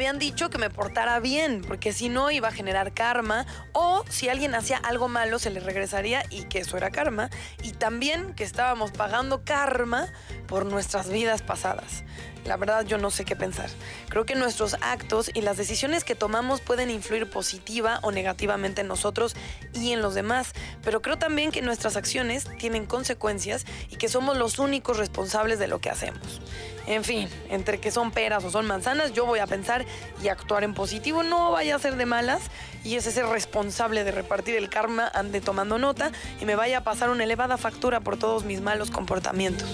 habían dicho que me portara bien, porque si no iba a generar karma, o si alguien hacía algo malo se le regresaría y que eso era karma, y también que estábamos pagando karma por nuestras vidas pasadas. La verdad yo no sé qué pensar. Creo que nuestros actos y las decisiones que tomamos pueden influir positiva o negativamente en nosotros y en los demás, pero creo también que nuestras acciones tienen consecuencias y que somos los únicos responsables de lo que hacemos. En fin, entre que son peras o son manzanas, yo voy a pensar y actuar en positivo, no vaya a ser de malas y ese ser responsable de repartir el karma ande tomando nota y me vaya a pasar una elevada factura por todos mis malos comportamientos.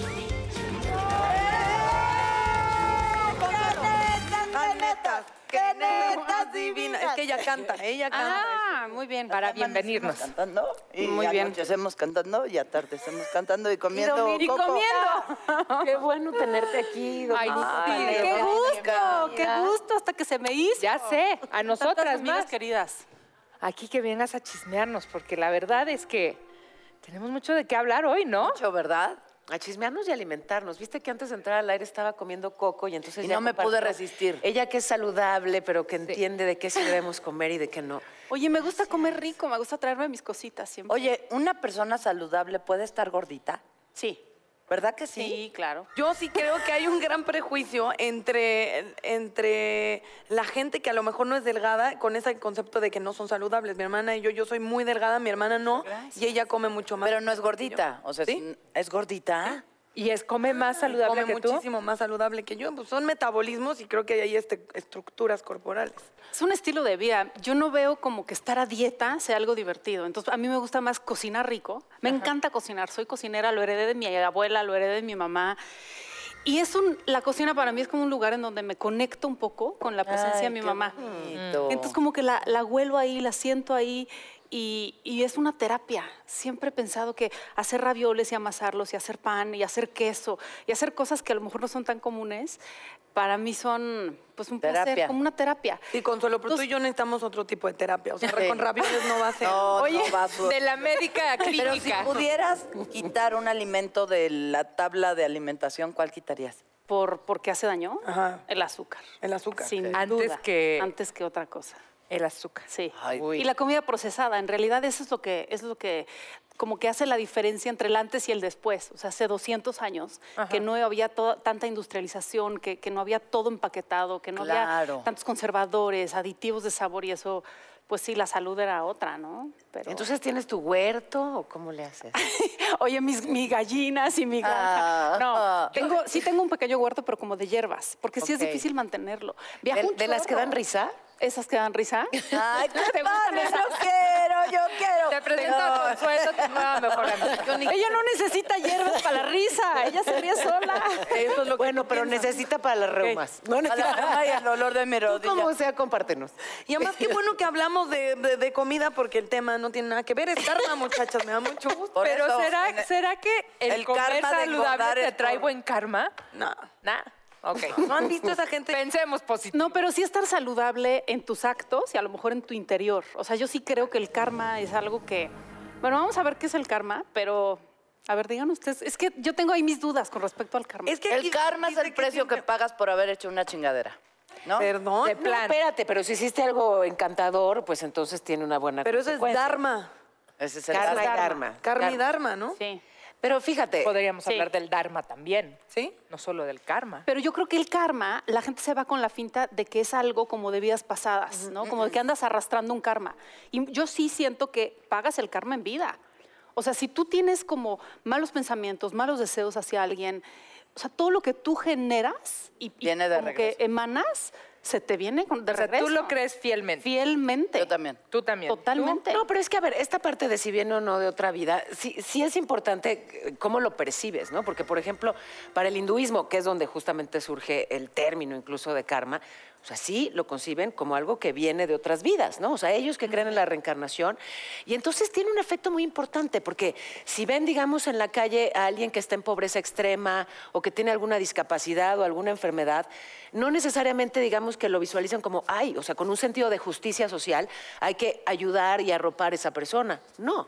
¡Qué netas divinas! Es que ella canta, ella canta. Ah, muy bien, para bienvenirnos. cantando y Muy bien. anochecemos cantando y atardecemos cantando y comiendo Y coco. comiendo. Qué bueno tenerte aquí, Ay, Domingo. sí, Vale, qué gusto, qué gusto hasta que se me hizo. Ya sé, a nosotras más. queridas. Aquí que vengas a chismearnos, porque la verdad es que tenemos mucho de qué hablar hoy, ¿no? Mucho, ¿verdad? A chismearnos y alimentarnos. Viste que antes de entrar al aire estaba comiendo coco y entonces Y ya no me pude resistir. Ella que es saludable, pero que entiende de qué sí debemos comer y de qué no. Oye, me gusta comer rico, me gusta traerme mis cositas siempre. Oye, ¿una persona saludable puede estar gordita? Sí, ¿Verdad que sí? sí, claro. Yo sí creo que hay un gran prejuicio entre, entre la gente que a lo mejor no es delgada con ese concepto de que no son saludables. Mi hermana y yo, yo soy muy delgada, mi hermana no, y ella come mucho más. Pero no es gordita. O sea, ¿Sí? ¿es gordita? Y es come más saludable come que tú. muchísimo más saludable que yo. Pues son metabolismos y creo que hay este, estructuras corporales. Es un estilo de vida. Yo no veo como que estar a dieta sea algo divertido. Entonces, a mí me gusta más cocinar rico. Me encanta cocinar. Soy cocinera, lo heredé de mi abuela, lo heredé de mi mamá. Y es un, la cocina para mí es como un lugar en donde me conecto un poco con la presencia de mi qué mamá. bonito. Entonces como que la, la huelo ahí, la siento ahí y, y es una terapia. Siempre he pensado que hacer ravioles y amasarlos y hacer pan y hacer queso y hacer cosas que a lo mejor no son tan comunes, para mí son pues un placer, Terapia. como una terapia. Sí, Consuelo, pero tú y yo necesitamos otro tipo de terapia. O sea, Sí. con ravioles no va a ser. No, Oye, no va a su- de la médica Pero si clínica. pudieras quitar un alimento de la tabla de alimentación, ¿cuál quitarías? ¿Por, ¿Por qué hace daño? Ajá. El azúcar. El azúcar. Sin Antes duda. que- Antes que otra cosa. El azúcar. Sí. Ay, Uy. Y la comida procesada, en realidad eso es lo que es lo que como que hace la diferencia entre el antes y el después. O sea, hace 200 años que no había tanta industrialización, que, que no había todo empaquetado, que no Claro. había tantos conservadores, aditivos de sabor y eso, pues sí, la salud era otra, ¿no? Pero... Entonces, ¿tienes tu huerto o cómo le haces? Oye, mis, mis gallinas y mi granja. Ah. no, tengo, sí tengo un pequeño huerto, pero como de hierbas, porque sí es difícil mantenerlo. Viajo ¿De, un de las que dan risa? Esas que dan risa. Ay, qué ¿Te padre, yo quiero, yo quiero. Te presento a Consuelo, tu nueva mejor amiga. Ella no necesita hierbas para la risa, ella se ríe sola. Eso es lo que Bueno, pero piensas. necesita para las reumas. No, no, A la rama y el olor de mi Tú como sea, compártenos. Y además, qué bueno que hablamos de, de- de comida porque el tema no tiene nada que ver. Es karma, muchachas, me da mucho gusto. Por Pero eso, ¿será, el- ¿será que el, el comer karma saludable te trae por- buen karma? No. Nah. Ok. ¿No han visto esa gente? Pensemos positivo. No, pero sí estar saludable en tus actos y a lo mejor en tu interior. O sea, yo sí creo que el karma es algo que... Bueno, vamos a ver qué es el karma, pero... A ver, digan ustedes. Es que yo tengo ahí mis dudas con respecto al karma. Es que El karma es el precio que pagas por haber hecho una chingadera. ¿No? Perdón. De No, plan. espérate, pero si hiciste algo encantador, pues entonces tiene una buena Pero eso es dharma. Ese es el Karma y karma. dharma. Karma y dharma, ¿no? Sí. Pero fíjate, Podríamos Sí. hablar del Dharma también. ¿Sí? No solo del karma. Pero yo creo que el karma, la gente se va con la finta de que es algo como de vidas pasadas, ¿no? Como de que andas arrastrando un karma. Y yo sí siento que pagas el karma en vida. O sea, si tú tienes como malos pensamientos, malos deseos hacia alguien, o sea, todo lo que tú generas y, y Viene de como que emanas, se te viene de o sea, regreso. tú lo crees fielmente. Fielmente. Yo también. Tú también. Totalmente. No, pero es que, a ver, esta parte de si viene o no de otra vida, sí, sí es importante eh, cómo lo percibes, ¿no? Porque, por ejemplo, para el hinduismo, que es donde justamente surge el término incluso de karma, o sea, sí lo conciben como algo que viene de otras vidas, ¿no? O sea, ellos que creen en la reencarnación. Y entonces tiene un efecto muy importante, porque si ven, digamos, en la calle a alguien que está en pobreza extrema o que tiene alguna discapacidad o alguna enfermedad, no necesariamente, digamos, que lo visualizan como, ay, o sea, con un sentido de justicia social, hay que ayudar y arropar a esa persona. No,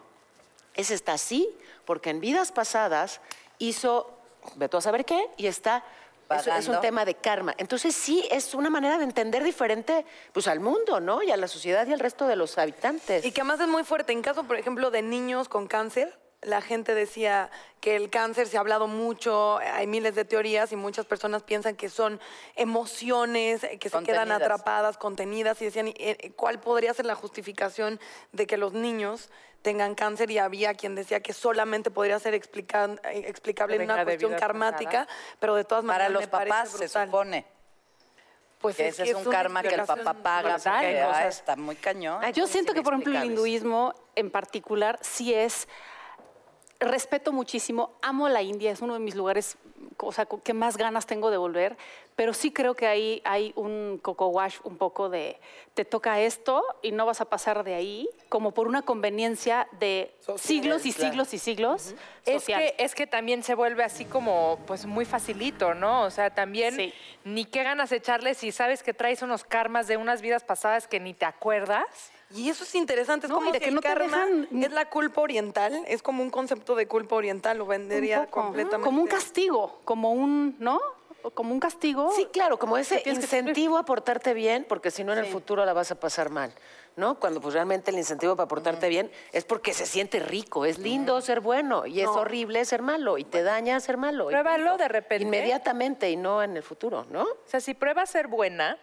ese está así porque en vidas pasadas hizo, ve a saber qué, y está Eso es un pagando. tema de karma. Entonces sí, es una manera de entender diferente pues, al mundo, ¿no? Y a la sociedad y al resto de los habitantes. Y que además es muy fuerte. En caso, por ejemplo, de niños con cáncer, la gente decía que el cáncer se ha hablado mucho, hay miles de teorías y muchas personas piensan que son emociones eh, que se quedan atrapadas, contenidas y decían, "¿Y, eh, ¿cuál podría ser la justificación de que los niños tengan cáncer? Y había quien decía que solamente podría ser explica- eh, explicable en una cuestión karmática, pero de todas maneras Para los me papás se supone Pues que ese que es un karma que el papá paga porque ah, está muy cañón. Ay, Yo siento que, por ejemplo, el hinduismo en particular sí es. Respeto muchísimo, amo la India, es uno de mis lugares o sea, que más ganas tengo de volver, pero sí creo que ahí hay un coco wash un poco de te toca esto y no vas a pasar de ahí, como por una conveniencia de siglos y claro. siglos y siglos. Es que, es que también se vuelve así como, pues muy facilito, ¿no? O sea, también Sí. ni qué ganas echarle si sabes que traes unos karmas de unas vidas pasadas que ni te acuerdas. Y eso es interesante, es No, como y de si que el no te karma dejan es la culpa oriental, es como un concepto de culpa oriental, lo vendería completamente. Como un castigo, como un, ¿no? Como un castigo. Sí, claro, como ese que incentivo a portarte bien, porque si no en el futuro la vas a pasar mal, ¿no? Cuando pues realmente el incentivo para portarte bien es porque se siente rico, es lindo ser bueno y es horrible ser malo y te daña ser malo. Pruébalo de repente. Inmediatamente y no en el futuro, ¿no? O sea, si pruebas ser buena,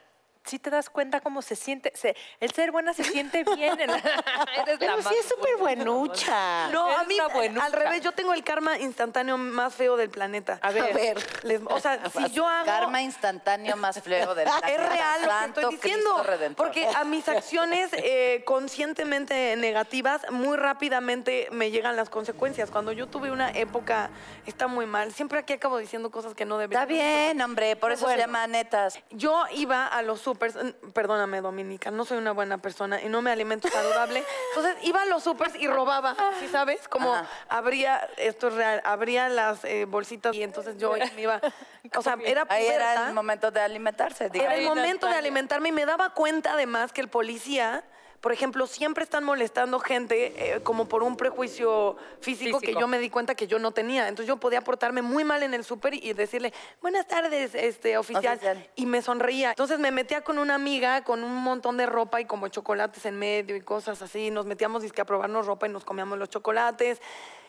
sí te das cuenta cómo se siente. se- el ser buena se siente bien. en- Eres Pero la sí es súper buenucha. No, a mí, al revés, yo tengo el karma instantáneo más feo del planeta. A ver. A ver. Les- o sea, si yo hago... Karma instantáneo más feo del planeta. Es real lo que estoy diciendo. Porque a mis acciones eh, conscientemente negativas, muy rápidamente me llegan las consecuencias. Cuando yo tuve una época, está muy mal. Siempre aquí acabo diciendo cosas que no debería. Está bien, hombre, por eso se llama netas. Yo iba a los supers, perdóname Dominica, no soy una buena persona y no me alimento saludable. Entonces iba a los supers y robaba, ¿sí sabes? Como Ajá. abría, esto es real, abría las eh, bolsitas y entonces yo me iba, o sea, era Ahí era el momento de alimentarse, Era digamos. el momento de alimentarme y me daba cuenta además que el policía, por ejemplo, siempre están molestando gente eh, como por un prejuicio físico, que yo me di cuenta que yo no tenía. Entonces yo podía portarme muy mal en el súper y decirle, buenas tardes, este oficial. Oficial. Y me sonreía. Entonces me metía con una amiga con un montón de ropa y como chocolates en medio y cosas así. Nos metíamos dizque, a probarnos ropa y nos comíamos los chocolates.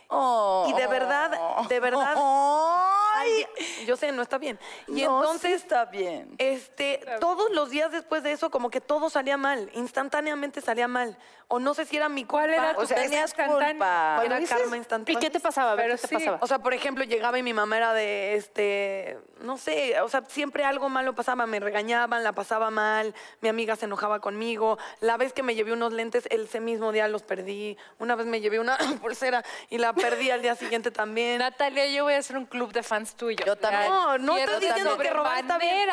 Oh. Y de verdad, de verdad. Ay, Ay, yo sé, no está bien. Y no, entonces sí está bien. este, todos los días después de eso, como que todo salía mal, instantáneamente salía mal. O no sé si era mi. ¿Cuál era O sea, tenías culpa. Era karma ¿Y instantáneo. qué te pasaba? A ver, Pero ¿qué te pasaba? O sea, por ejemplo, llegaba y mi mamá era de, este, no sé, o sea, siempre algo malo pasaba, me regañaban, la pasaba mal, mi amiga se enojaba conmigo. La vez que me llevé unos lentes, ese mismo día los perdí. Una vez me llevé una pulsera y la perdí al día siguiente también. Natalia, yo voy a hacer un club de fans tuyo. Yo también. No, no estoy diciendo que robar está bien.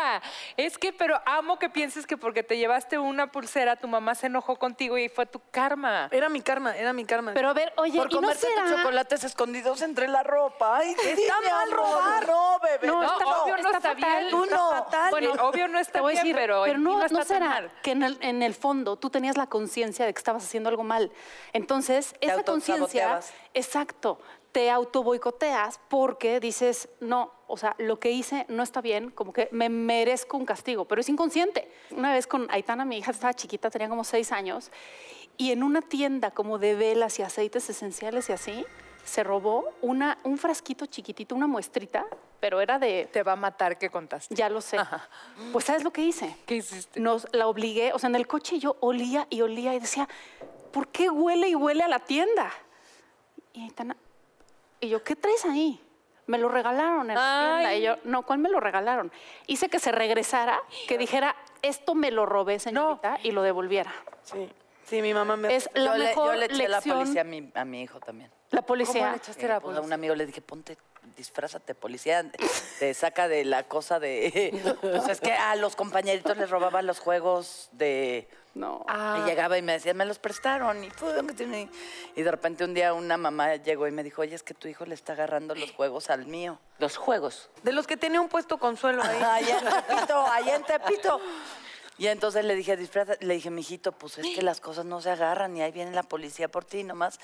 Es que, pero amo que pienses que porque te llevaste una pulsera, tu mamá se enojó contigo y fue tu karma. Era mi karma, era mi karma. Pero a ver, oye, Por ¿y no comerte tus chocolates escondidos entre la ropa. Ay, Está mal amor, robar. No, bebé. No, No, está- obvio no está está, fatal. bien. Tú Está no. fatal. Bueno, obvio no está bien, decir, pero, ti no, no está ¿no tan será mal. que en el, en el fondo tú tenías la conciencia de que estabas haciendo algo mal. Entonces, esa conciencia, exacto, te auto boicoteas porque dices, no, o sea, lo que hice no está bien, como que me merezco un castigo, pero es inconsciente. Una vez con Aitana, mi hija estaba chiquita, tenía como seis años, y en una tienda como de velas y aceites esenciales y así, se robó una, un frasquito chiquitito, una muestrita, pero era de Te va a matar que contaste. ya lo sé. Pues ¿sabes lo que hice? ¿Qué hiciste? Nos la obligué, o sea, en el coche yo olía y olía y decía, ¿por qué huele y huele a la tienda? Y, Aitana- y yo, ¿qué traes ahí? Me lo regalaron en la tienda. Y yo, no, ¿cuál me lo regalaron? Hice que se regresara, que dijera, esto me lo robé, señorita, y lo devolviera. Sí, sí, mi mamá me... Es la yo, le, mejor yo le eché la lección. policía a mi, a mi hijo también. La policía. ¿Cómo le echaste Eh, la pues, a policía? un amigo le dije, ponte, disfrázate, policía, te saca de la cosa de... Pues es que a los compañeritos les robaban los juegos de... No. Y llegaba y me decía, me los prestaron. Y, y de repente un día una mamá llegó y me dijo, oye, es que tu hijo le está agarrando los juegos al mío. Los juegos. De los que tenía un puesto consuelo ahí. Allá en Tepito, allá en Tepito. Y entonces le dije, disfraza, le dije, mijito, pues es que las cosas no se agarran y ahí viene la policía por ti nomás.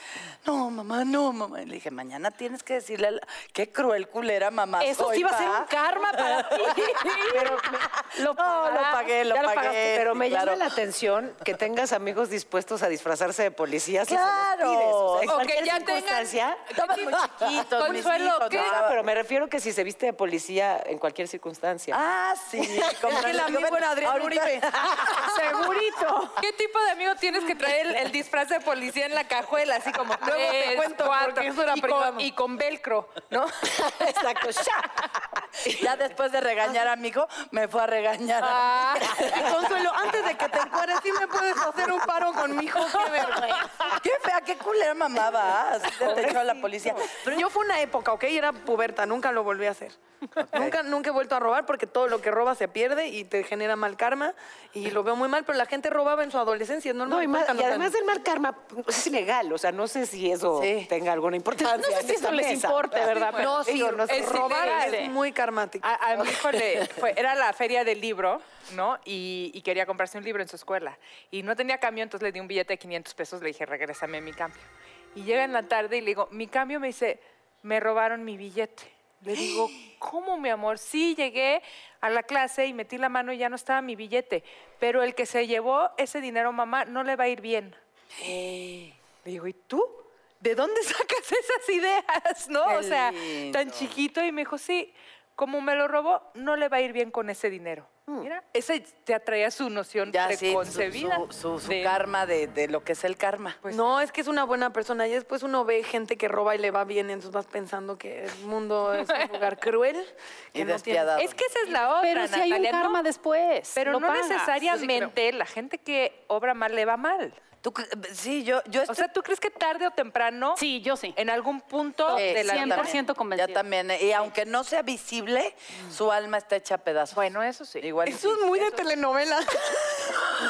No, mamá, no, mamá. Y le dije, mañana tienes que decirle, a la- qué cruel culera, mamá. Eso soy, sí iba a ser pa". un karma para ti. Pero me- lo, No, lo pagué, lo Ya pagué. pagaste. Pero me Claro. llama la atención que tengas amigos dispuestos a disfrazarse de policías se Claro. los pides. O sea, en O que cualquier ya tengan- circunstancia. Estaban muy chiquitos, mis Consuelo, hijos, ¿qué? ¿no? Pero me refiero que si se viste de policía en cualquier circunstancia. Ah, sí. como Es que el amigo era Adrián Uribe. Segurito. ¿Qué tipo de amigo tienes que traer el, el disfraz de policía en la cajuela? Así como Luego te cuento, cuatro, porque eso era y, con, y con velcro, ¿no? Exacto. ¡sha! Ya después de regañar a mi hijo, me fue a regañar. a mí. Ah, Consuelo, antes de que te encueres, ¿sí me puedes hacer un paro con mi hijo? Qué vergüenza. Qué fea, qué culera mamá va. Así te echó a la policía. Pero yo fue una época, ¿ok? Era puberta, nunca lo volví a hacer. Nunca, nunca he vuelto a robar porque todo lo que robas se pierde y te genera mal karma y lo veo muy mal, pero la gente robaba en su adolescencia, ¿no? No, y, más- nunca y además del mal karma, pues, es ilegal. O sea, no sé si eso Sí. tenga alguna importancia. No sé si eso les mesa. importe, ¿verdad? No, Pero sí, Digo, no robar es muy karmático. A, a mi hijo le fue- era la feria del libro, ¿no? Y, y quería comprarse un libro en su escuela. Y no tenía cambio, entonces le di un billete de 500 pesos, le dije, regrésame mi cambio. Y llega en la tarde y le digo, mi cambio me dice, me robaron mi billete. Le digo, ¿cómo, mi amor? Sí, llegué a la clase y metí la mano y ya no estaba mi billete. Pero el que se llevó ese dinero, mamá, no le va a ir bien. Le digo, ¿y tú? ¿De dónde sacas esas ideas? ¿No? Qué o sea, lindo. tan chiquito y me dijo, sí, como me lo robó, no le va a ir bien con ese dinero. Mira, ese te atraía su noción Ya sí, su, preconcebida. su- su- su de- karma de, de lo que es el karma. Pues- no, es que es una buena persona y después uno ve gente que roba y le va bien, entonces vas pensando que el mundo es un lugar cruel. Y no tiene- despiadado. Es que esa es la otra, Pero si hay un Natalia, ¿no? karma después. Pero no pagas. necesariamente la gente que obra mal le va mal. Tú sí, yo, yo O sea, ¿tú crees que tarde o temprano, Sí, yo sí. en algún punto Sí, de la yo vida? 100% convencida. Ya también. Y aunque no sea visible, su alma está hecha a pedazos. Bueno, eso sí. Igual y Eso es muy de telenovela.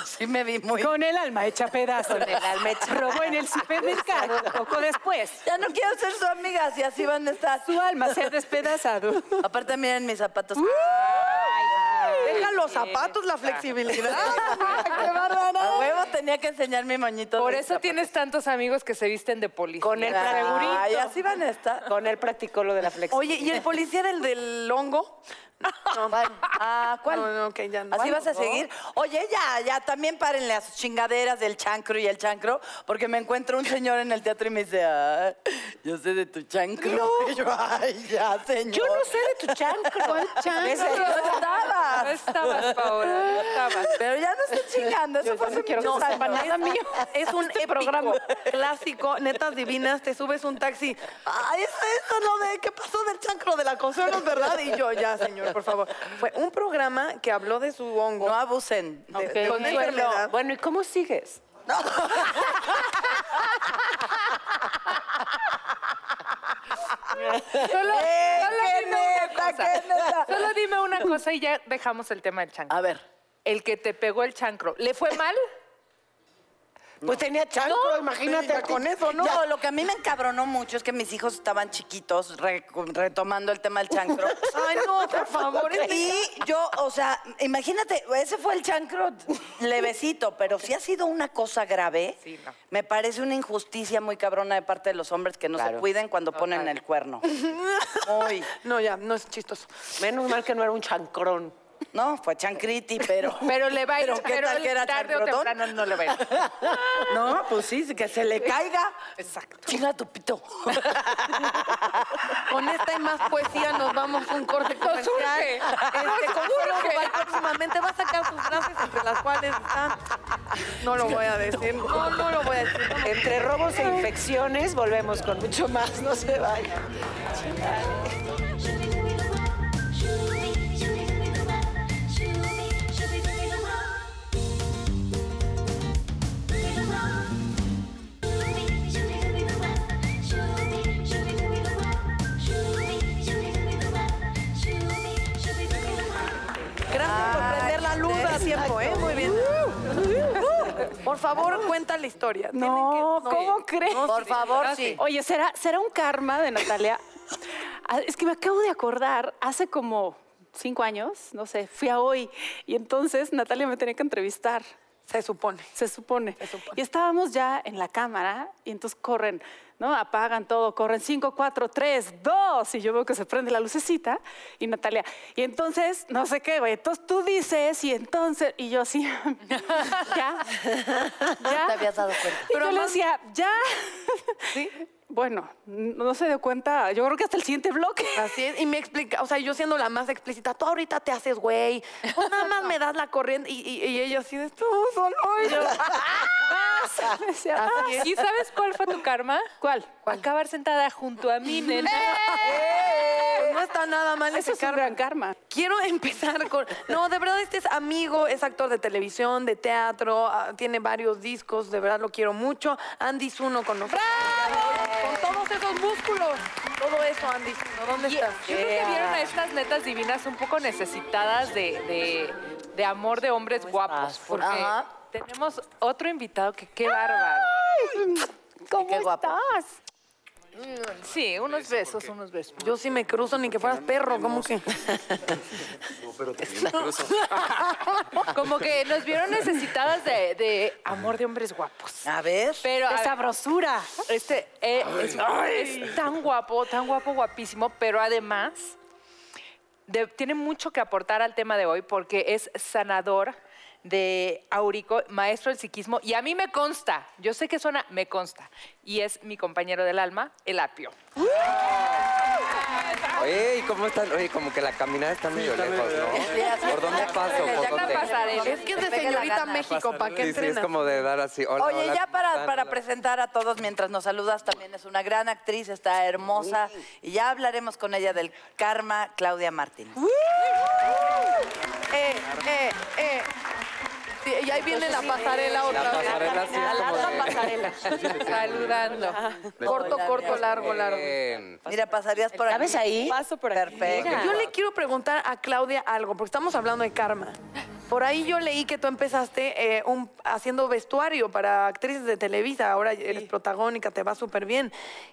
Sí me vi muy... Con el alma hecha pedazos. Con el alma hecha Robó en el supermercado poco después. Ya no quiero ser su amiga, si así van a estar. Su alma se ha despedazado. Aparte, miren mis zapatos. Deja los zapatos, la flexibilidad. ¡Qué A bárbara! huevo tenía que enseñar mi moñito. Por eso zapatos. tienes tantos amigos que se visten de policía. Con el Ay, así van a estar. Con él practicó lo de la flexibilidad. Oye, ¿y el policía era el del hongo? Ah, ¿cuál? No, no, ok, ya no. ¿Así ¿Cuál? vas a seguir? Oye, ya, ya, también párenle a sus chingaderas del chancro y el chancro, porque me encuentro un señor en el teatro y me dice, "Ah, yo sé de tu chancro. Y yo, ay, ya, señor. Yo no sé de tu chancro. ¿Cuál Ese, no No estabas. estabas, Paola, no estabas. Pero ya no estoy chingando, eso fue hace quiero que años. nada mío. Es un épico, programa. clásico, netas divinas, te subes un taxi. Ay, eso, eso lo de qué pasó del chancro de la Consuelo, ¿verdad? Y yo, ya, señor, por favor. Fue un programa que habló de su hongo. No abusen. de, Ok. de una enfermedad. Bueno, ¿y cómo sigues? Solo, Eh, solo qué dime una neta, cosa. qué neta. Solo dime una cosa y ya dejamos el tema del chancro. A ver. El que te pegó el chancro, ¿le fue mal? Pues tenía chancro, imagínate. Ya con eso, ¿no? No, lo que a mí me encabronó mucho es que mis hijos estaban chiquitos, re- retomando el tema del chancro. Ay, no, por favor. Y yo, o sea, imagínate, ese fue el chancro levecito, pero si ha sido una cosa grave, Sí, no. me parece una injusticia muy cabrona de parte de los hombres que no se Claro. cuiden cuando ponen el cuerno. Muy. No, ya, no es chistoso. Menos mal que no era un chancrón. No, fue chancriti, pero. Pero le va a ir, Pero ¿qué pero tal que era tarde o temprano no le va a ir. No, pues sí, que se le caiga. Exacto. Chinga tu pito. Con esta y más poesía nos vamos a un corte comercial. surge. Este, Consuelo. Duval próximamente va a sacar sus frases entre las cuales están... No lo voy a decir. No, no lo voy a decir. no Entre robos e infecciones, volvemos con mucho más. No se vayan. Tiempo, ¿eh? Muy bien. Uh, Por favor, cuenta la historia. No, que- ¿cómo crees? Por favor, sí. Oye, ¿será, ¿será un karma de Natalia? Ah, Es que me acabo de acordar, hace como cinco años, no sé, fui a hoy. Y entonces Natalia me tenía que entrevistar. Se supone. Se supone. Y estábamos ya en la cámara y entonces corren, ¿no? Apagan todo, corren 5, 4, 3, 2. Y yo veo que se prende la lucecita y Natalia. Y entonces, no sé qué, güey. Entonces tú dices y entonces. Y yo así, ya. Ya. te habías dado cuenta. Y yo le decía, ya. Bueno, no se dio cuenta. Yo creo que hasta el siguiente bloque. Así es, y me explica, o sea, yo siendo la más explícita, tú ahorita te haces güey, o nada más me das la corriente, y, y- y ella así de, tú solo, y yo, Me decía, "Ah". así es. ¿Y sabes cuál fue tu karma? ¿Cuál? Acabar sentada junto a mí, nena. Pues no está nada mal Eso ese es un karma. gran karma. Quiero empezar con. No, de verdad, este es amigo, es actor de televisión, de teatro, ah, tiene varios discos, de verdad lo quiero mucho. Andy Zuno con nosotros. Con todos esos músculos. Todo eso, Andy Zuno. ¿Dónde Y- estás? Yo creo que vieron a estas netas divinas un poco necesitadas de, de- de amor de hombres guapos. Porque Ajá. tenemos otro invitado que qué bárbaro. ¿Cómo Qué guapo. Sí, unos besos, unos besos. Yo sí me cruzo ni que fueras perro, ¿cómo que? Como que nos vieron necesitadas de, de amor de hombres guapos. A ver. Pero a ¡Qué ver, sabrosura! este eh, es, es tan guapo, tan guapo, guapísimo, pero además de- tiene mucho que aportar al tema de hoy porque es sanador de Aurico, maestro del psiquismo, y a mí me consta, yo sé que suena, me consta, y es mi compañero del alma, el apio. Oye, ¿y cómo están? Oye, como que la caminada está medio lejos, ¿no? ¿Por dónde paso? ¿Por dónde? pasaré. Es que es de señorita. México, ¿para qué Sí, sí, es como de dar así. Hola, Oye, hola, ya ¿cómo para, para presentar a todos mientras nos saludas, también es una gran actriz, está hermosa. Y ya hablaremos con ella del karma, Claudia Martín. Eh, eh, eh. Sí, y ahí viene la pasarela otra La vez. pasarela sí como de... pasarela. Saludando. Corto, corto, largo, largo. Bien. Mira, pasarías por aquí. ¿Sabes ahí? Paso por aquí. Perfecto. Yo le quiero preguntar a Claudia algo, porque estamos hablando de karma. Por ahí yo leí que tú empezaste eh, un- haciendo vestuario para actrices de Televisa, ahora eres protagónica, te va súper bien.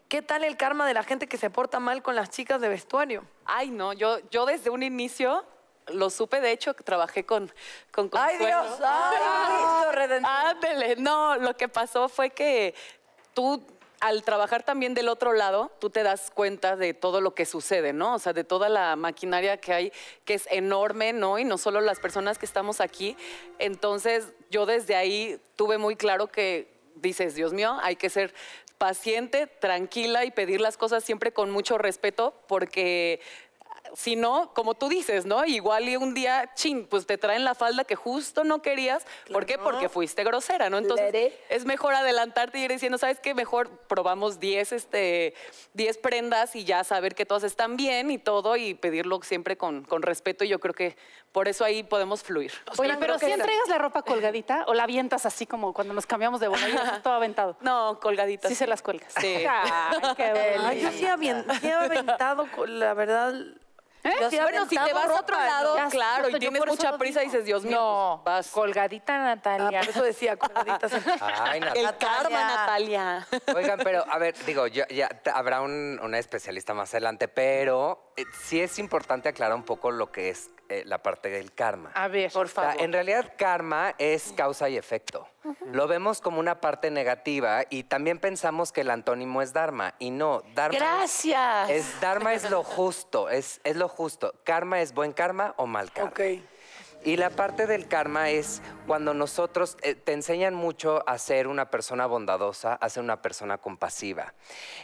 ¿Qué tal el karma de la gente que se porta mal con las chicas de vestuario? Ay, no, yo, yo desde un inicio lo supe, de hecho, que trabajé con, con ¡Ay, Consuelo. Dios! ¡Ay, Cristo Redentor! Ándele, no, lo que pasó fue que tú, al trabajar también del otro lado, tú te das cuenta de todo lo que sucede, ¿no? O sea, de toda la maquinaria que hay, que es enorme, ¿no? Y no solo las personas que estamos aquí. Entonces, yo desde ahí tuve muy claro que dices, Dios mío, hay que ser paciente, tranquila y pedir las cosas siempre con mucho respeto, porque si no, como tú dices, ¿no? Igual y un día, chin, pues te traen la falda que justo no querías. ¿Por qué? Porque fuiste grosera, ¿no? Entonces, es mejor adelantarte y ir diciendo, ¿sabes qué? Mejor probamos 10 este, 10 prendas y ya saber que todas están bien y todo y pedirlo siempre con, con respeto. Y yo creo que por eso ahí podemos fluir. Oye, pero si croquetas. entregas la ropa colgadita o la avientas así como cuando nos cambiamos de así todo aventado. No, colgaditas. Sí se las cuelgas. Sí. Ay, qué. Ay, yo sí, sí he aventado, la verdad. Bueno, si te vas a otro lado, Ya, claro, justo y tienes por mucha prisa, digo. dices, Dios mío, No, pues, vas. colgadita Ah, Natalia. por eso decía. Ay, Nat- El karma, Natalia. Oigan, pero a ver, digo, yo, ya te- habrá un- una especialista más adelante, pero eh, sí es importante aclarar un poco lo que es eh, la parte del karma. A ver, O sea, en realidad, karma es causa y efecto. Lo vemos como una parte negativa y también pensamos que el antónimo es dharma. Y no, dharma. es- Gracias. Es, dharma es lo justo, es, es lo justo. Karma es buen karma o mal karma. ok. Y la parte del karma es cuando nosotros eh, te enseñan mucho a ser una persona bondadosa, a ser una persona compasiva.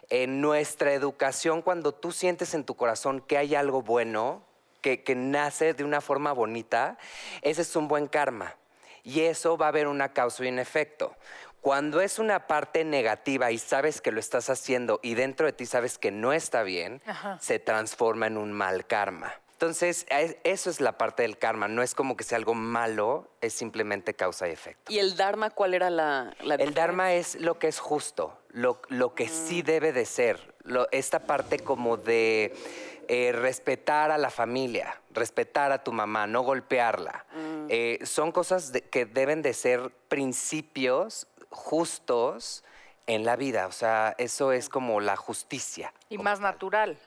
En nuestra educación, cuando tú sientes en tu corazón que hay algo bueno, que, que nace de una forma bonita, ese es un buen karma. Y eso va a haber una causa y un efecto. Cuando es una parte negativa y sabes que lo estás haciendo y dentro de ti sabes que no está bien, se transforma en un mal karma. Entonces, es- eso es la parte del karma. No es como que sea algo malo, es simplemente causa y efecto. ¿Y el Dharma cuál era la, la El Dharma es lo que es justo, lo, lo que sí debe de ser. Lo- esta parte como de eh, respetar a la familia, respetar a tu mamá, no golpearla. Eh, son cosas de- que deben de ser principios justos en la vida. O sea, eso es como la justicia. y más natural.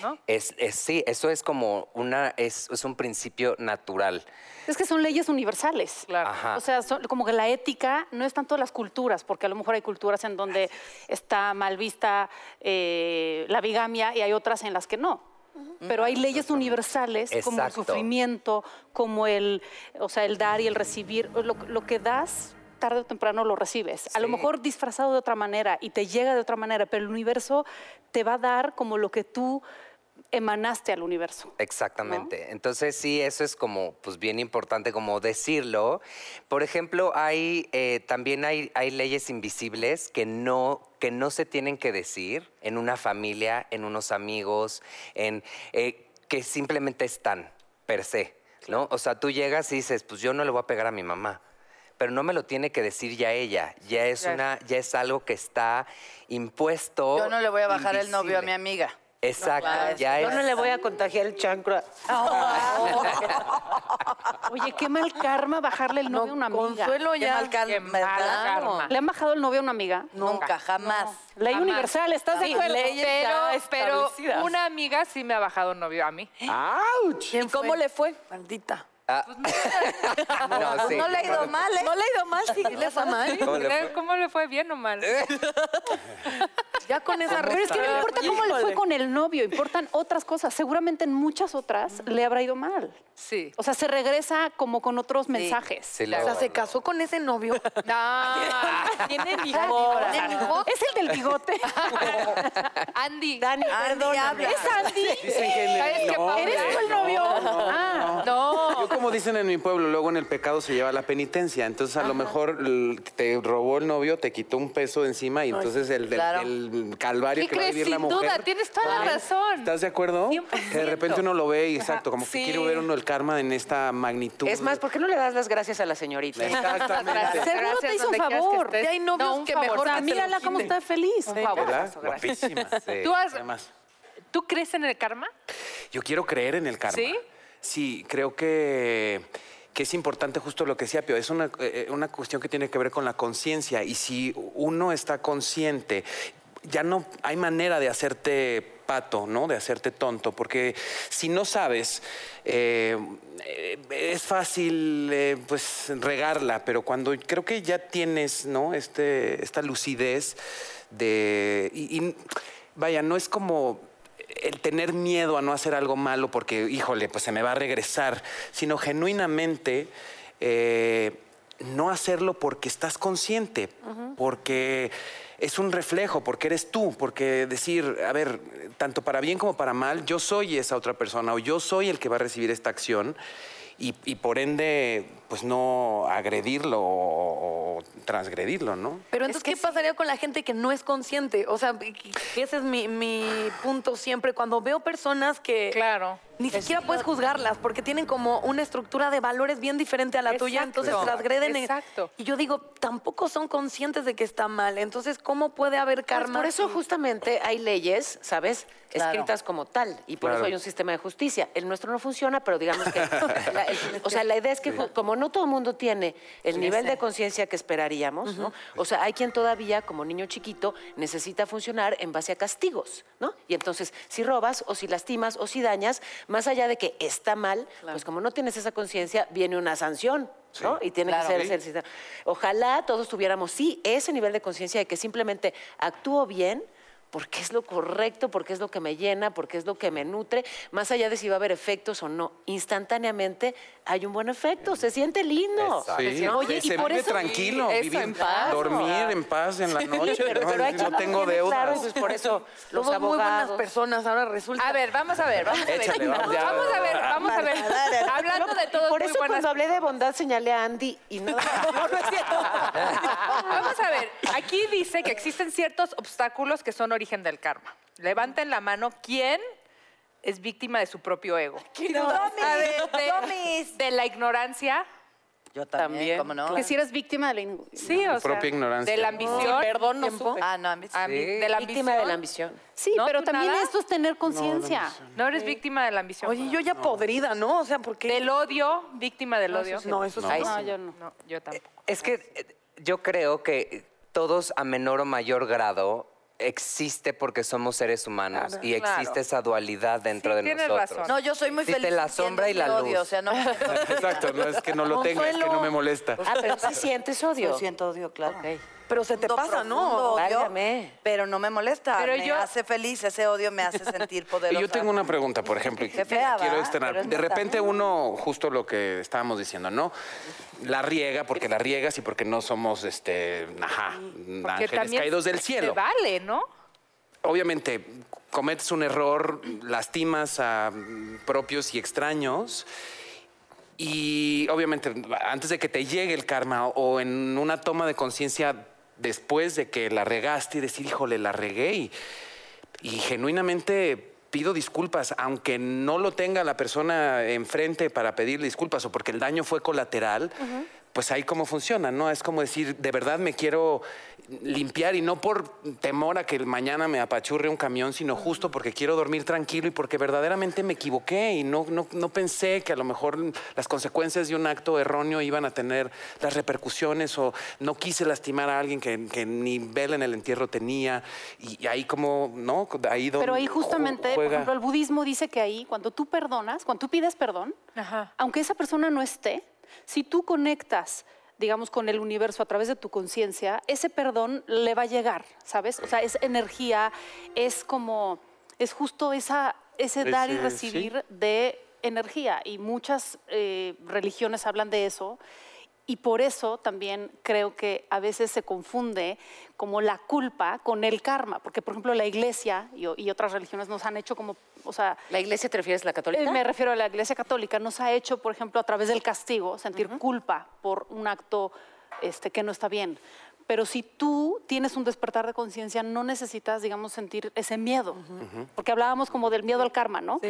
¿no? Es, es- sí, eso es como una, es, es un principio natural. Es que son leyes universales. Claro. Ajá. O sea, son- como que la ética no es tanto las culturas, porque a lo mejor hay culturas en donde está mal vista eh, la bigamia y hay otras en las que no. Pero hay leyes universales como el sufrimiento, como el, o sea, el dar y el recibir. Lo, lo que das tarde o temprano lo recibes. A lo mejor disfrazado de otra manera y te llega de otra manera, pero el universo te va a dar como lo que tú emanaste al universo. Exactamente. Entonces sí, eso es como, pues bien importante como decirlo. Por ejemplo, hay eh, también hay, hay leyes invisibles que no que no se tienen que decir en una familia, en unos amigos, en eh, que simplemente están per se, ¿no? O sea, tú llegas y dices, pues yo no le voy a pegar a mi mamá. Pero no me lo tiene que decir ya ella, ya es una, ya es algo que está impuesto. Yo no le voy a bajar el novio a mi amiga. Exacto, No, ya Yo es. no le voy a contagiar el chancro. Oye, qué mal karma bajarle el novio a una amiga. Consuelo Qué mal cal- Qué mal ¿verdad? karma. ¿Le han bajado el novio a una amiga? Nunca, jamás. Ley Jamás. universal, ¿estás de acuerdo? Pero, pero una amiga sí me ha bajado novio a mí. ¡Auch! ¿Y cómo le fue? Maldita. No, sí. No le ha ido mal, ¿eh? No le ha ido mal, sí. ¿Le fue mal? ¿Cómo le fue? ¿Cómo le fue? ¿Bien o mal? Ya con esa Pero es que no importa cómo le fue con el novio, importan otras cosas. Seguramente en muchas otras le habrá ido mal. Sí. O sea, se regresa como con otros mensajes. Sí, O sea, se casó con ese novio. No. Tienen ¿Tienen hijos. hijos? Es el del bigote. Andy. Dani, Andy perdóname. habla. ¿Es Andy? Dicen que en ¿Sabes el, qué no? ¿Eres tú el novio? Ah. No. Yo como dicen en mi pueblo, luego en el pecado se lleva la penitencia. Entonces a lo mejor l- te robó el novio, te quitó un peso de encima y entonces el del, claro. del calvario ¿Qué que va a vivir la Sin mujer. duda, tienes toda la razón. ¿Estás de acuerdo? 100%. Que de repente uno lo ve y exacto, como Sí. que quiere ver uno el karma en esta magnitud. Es más, ¿por qué no le das las gracias a la señorita? Exactamente. Seguro te hizo un favor. Ya hay novios No, un que favor. mejor O sea, que te lo mírala cómo está feliz. Un favor. ¿Verdad? Guapísima. Sí. ¿Tú, has- Además. ¿Tú crees en el karma? Yo quiero creer en el karma. ¿Sí? Sí, creo que, que es importante justo lo que decía Pio. Es una, eh, una cuestión que tiene que ver con la conciencia. Y si uno está consciente, ya no hay manera de hacerte pato, ¿no? De hacerte tonto. Porque si no sabes, eh, es fácil eh, pues regarla, pero cuando creo que ya tienes, ¿no? Este, esta lucidez de. y- y, vaya, no es como el tener miedo a no hacer algo malo porque, híjole, pues se me va a regresar, sino genuinamente eh, no hacerlo porque estás consciente, porque es un reflejo, porque eres tú, porque decir, a ver, tanto para bien como para mal, yo soy esa otra persona o yo soy el que va a recibir esta acción. Y, y por ende, pues no agredirlo o, o transgredirlo, ¿no? Pero entonces, ¿qué pasaría con la gente que no es consciente? O sea, ese es mi, mi punto siempre. Cuando veo personas que Claro. ni siquiera puedes juzgarlas porque tienen como una estructura de valores bien diferente a la tuya, entonces transgreden. en- Exacto. Y yo digo, tampoco son conscientes de que está mal. Entonces, ¿cómo puede haber Pues karma? por eso justamente hay leyes, ¿sabes? Claro. Escritas como tal. Y por Claro. eso hay un sistema de justicia. El nuestro no funciona, pero digamos que... la- el- o sea, la idea es que ju- como no todo el mundo tiene el nivel de conciencia que esperaríamos, ¿no? O sea, hay quien todavía, como niño chiquito, necesita funcionar en base a castigos, ¿no? Y entonces, si robas o si lastimas o si dañas, más allá de que está mal, pues como no tienes esa conciencia, viene una sanción. ¿no? Y tiene Claro. que ser sistema. Ojalá todos tuviéramos, sí, ese nivel de conciencia de que simplemente actúo bien porque es lo correcto, porque es lo que me llena, porque es lo que me nutre, más allá de si va a haber efectos o no. Instantáneamente hay un buen efecto, se siente lindo. Sí, Oye, se y por vive eso- tranquilo, Eso vivir- en paz. dormir en paz en la noche. Pero, no, pero hay no tengo claro, deudas. entonces por eso los Somos muy buenas personas, ahora resulta. A ver, vamos a ver, vamos a ver. Échale, vamos, ya. Vamos a ver, vamos a ver. Hablando de todos por muy eso buenas cuando hablé de bondad señalé a Andy y no, no, no es cierto. Vamos a ver, aquí dice que existen ciertos obstáculos que son origen del karma. Levanten la mano, ¿quién es víctima de su propio ego? A ver, de, de la ignorancia, Yo también, También, ¿cómo no? Que si eres víctima de la in- sí, o sea, propia ignorancia. de la ambición, Perdón, no Tiempo. supe. Ah, no, ambi- ambi- de la Víctima de la ambición. ambición. Sí, ¿No? pero ¿Tú también nada? esto es tener conciencia. No eres víctima de la ambición. Oye, yo ya podrida, ¿no? O sea, porque... Del odio, víctima del odio. No, eso sí. No, yo no. No, yo tampoco. Es que eh, yo creo que todos a menor o mayor grado existe porque somos seres humanos y Claro. existe esa dualidad dentro Sí, de tienes nosotros. razón. No, yo soy muy Existe feliz. la sombra y la odio, luz. O sea, no. Exacto, no es que no lo tenga, es que no me molesta. Ah, pero sí sientes odio. Yo siento odio, claro. Ok. Pero se te pasa, ¿no? odio, Válgame. pero no me molesta. Pero me yo- hace feliz, ese odio me hace sentir poderosa. Y yo tengo una pregunta, por ejemplo, y Qué fea, quiero ¿va? externar. Es De neta. repente uno, justo lo que estábamos diciendo, ¿no? La riega porque la riegas y porque no somos, este, ajá, Porque ángeles también caídos del Te cielo. vale, ¿no? Obviamente, cometes un error, lastimas a mm, propios y extraños. Y obviamente, antes de que te llegue el karma o en una toma de conciencia después de que la regaste y decir, híjole, la regué y, y genuinamente pido disculpas, aunque no lo tenga la persona enfrente para pedirle disculpas o porque el daño fue colateral, pues ahí cómo funciona, ¿no? Es como decir, de verdad me quiero limpiar y no por temor a que mañana me apachurre un camión, sino justo porque quiero dormir tranquilo y porque verdaderamente me equivoqué y no, no, no pensé que a lo mejor las consecuencias de un acto erróneo iban a tener las repercusiones o no quise lastimar a alguien que, que ni vela en el entierro tenía y, y ahí como, ¿no? Ahí donde Pero ahí justamente, por ejemplo, el budismo dice que ahí, cuando tú perdonas, cuando tú pides perdón, Ajá. aunque esa persona no esté, si tú conectas, digamos, con el universo a través de tu conciencia, ese perdón le va a llegar, ¿sabes? O sea, es energía, es como, es justo esa, ese dar y recibir de energía. Y muchas eh, religiones hablan de eso. Y por eso también creo que a veces se confunde como la culpa con el karma, porque por ejemplo la iglesia y otras religiones nos han hecho como, o sea, ¿La iglesia te refieres a la católica? eh, me refiero a la iglesia católica, nos ha hecho, por ejemplo, a través del castigo, sentir culpa por un acto este, que no está bien. Pero si tú tienes un despertar de conciencia, no necesitas, digamos, sentir ese miedo. Porque hablábamos como del miedo al karma, ¿no?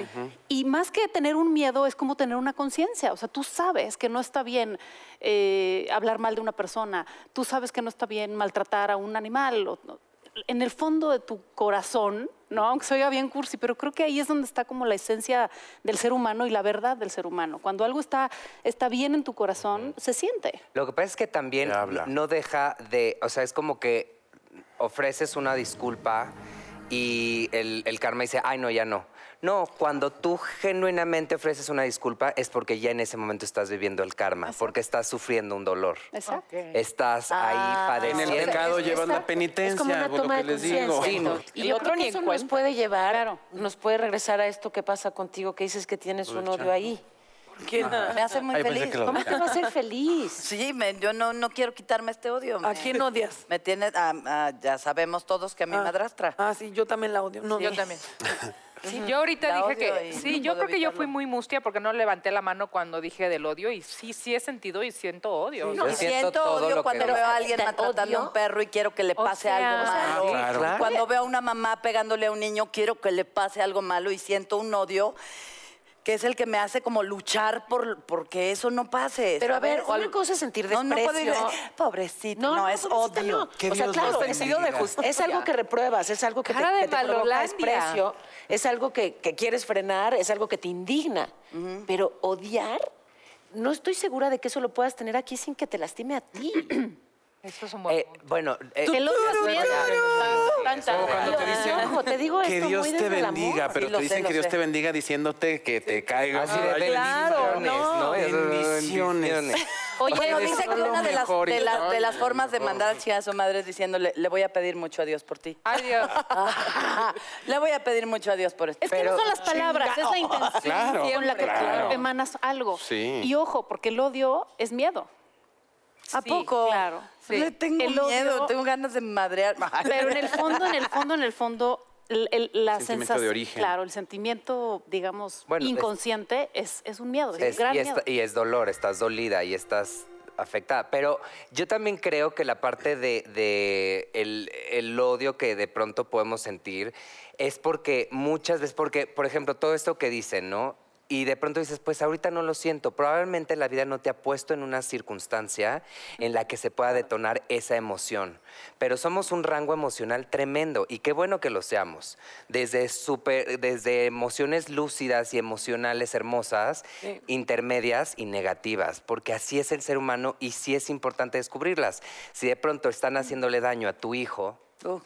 Y más que tener un miedo, es como tener una conciencia. O sea, tú sabes que no está bien eh, hablar mal de una persona, tú sabes que no está bien maltratar a un animal. o- en el fondo de tu corazón, ¿no? Aunque se oiga bien cursi, pero creo que ahí es donde está como la esencia del ser humano y la verdad del ser humano. Cuando algo está, está bien en tu corazón, se siente. Lo que pasa es que también no deja de, o sea, es como que ofreces una disculpa y el, el karma dice, ay, no, ya no. No, cuando tú genuinamente ofreces una disculpa es porque ya en ese momento estás viviendo el karma, porque estás sufriendo un dolor. Exacto. Estás ahí En padeciendo. el pecado la Es como penitencia, una por lo que de les digo. Y Y yo otro creo que ni eso en nos puede llevar, Claro. nos puede regresar a esto que pasa contigo, que dices que tienes un odio ahí. ¿Quién- Me hace muy Ay, feliz. ¿Cómo te va a hacer feliz? Sí, me- yo no, no quiero quitarme este odio. ¿A quién odias? Me tiene, ah, ah, ya sabemos todos que a mi Ah. madrastra. Ah, sí, yo también la odio. No, Yo también. Sí, yo ahorita La dije que sí, no yo creo que yo fui muy mustia porque no levanté la mano cuando dije del odio y sí, sí he sentido y siento odio. Yo y siento siento todo odio lo cuando que- veo a alguien ¿Te maltratando a un perro y quiero que le O pase sea, algo sea, malo. sí, claro. Claro. Cuando veo a una mamá pegándole a un niño, quiero que le pase algo malo y siento un odio que es el que me hace como luchar por porque eso no pase. Pero a ver, ¿sabes? una cosa es sentir No, no puedo desprecio. ir, pobrecito, no, es odio. O sea, Dios claro, es, bendiga. de justicia. es algo que repruebas, es algo que te, Cara de que te provoca desprecio, es algo que, que quieres frenar, es algo que te indigna. Pero odiar, no estoy segura de que eso lo puedas tener aquí sin que te lastime a ti. Eso es un buen Eh, bueno, eh, El odio es cuando te dicen, Ojo, te digo que esto Dios te amor. bendiga, pero Sí, te dicen que Dios sé. te bendiga diciéndote que te caiga. así de Ay, bendiciones, ¿no? Bendiciones. Oye, Bueno, dice que una de las, de, la- de las formas de mandar a su madre es diciéndole, le voy a pedir mucho a Dios por ti. Adiós. le voy a pedir mucho a Dios por esto. Es que no son las palabras, es la intención Claro, con la que claro. emanas algo. Sí. Y ojo, porque el odio es miedo. ¿A Sí, poco? claro. Le tengo El odio- miedo, tengo ganas de madrear. Pero en el fondo, en el fondo, en el fondo, el- el- la Sentimiento sensación, de origen. claro, el sentimiento, digamos, Bueno, es- inconsciente es, es un miedo, es, Es- un gran y, miedo. esta- y es dolor, estás dolida y estás afectada. Pero yo también creo que la parte de, de el, el odio que de pronto podemos sentir es porque muchas veces, porque, por ejemplo, todo esto que dicen, ¿no? Y de pronto dices, pues ahorita no lo siento. Probablemente la vida no te ha puesto en una circunstancia en la que se pueda detonar esa emoción. Pero somos un rango emocional tremendo y qué bueno que lo seamos. Desde, super, desde emociones lúcidas y emocionales hermosas, intermedias y negativas, porque así es el ser humano y sí es importante descubrirlas. Si de pronto están haciéndole daño a tu hijo, Uh,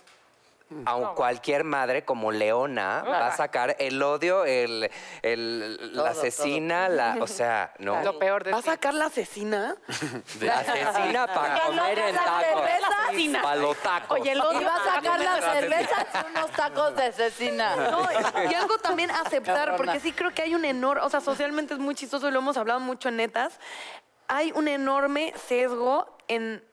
Aun cualquier madre como Leona va a sacar el odio, el, el- la asesina, la, o sea, ¿no? Lo peor de ¿Va a sacar la asesina? La asesina para comer no, tacos. cervezas. Para los tacos. Oye, el Y odio va a sacar las cervezas y unos tacos de cecina. No, y algo también aceptar, Cabrona. porque sí creo que hay un enorme, o sea, socialmente es muy chistoso y lo hemos hablado mucho en netas, hay un enorme sesgo en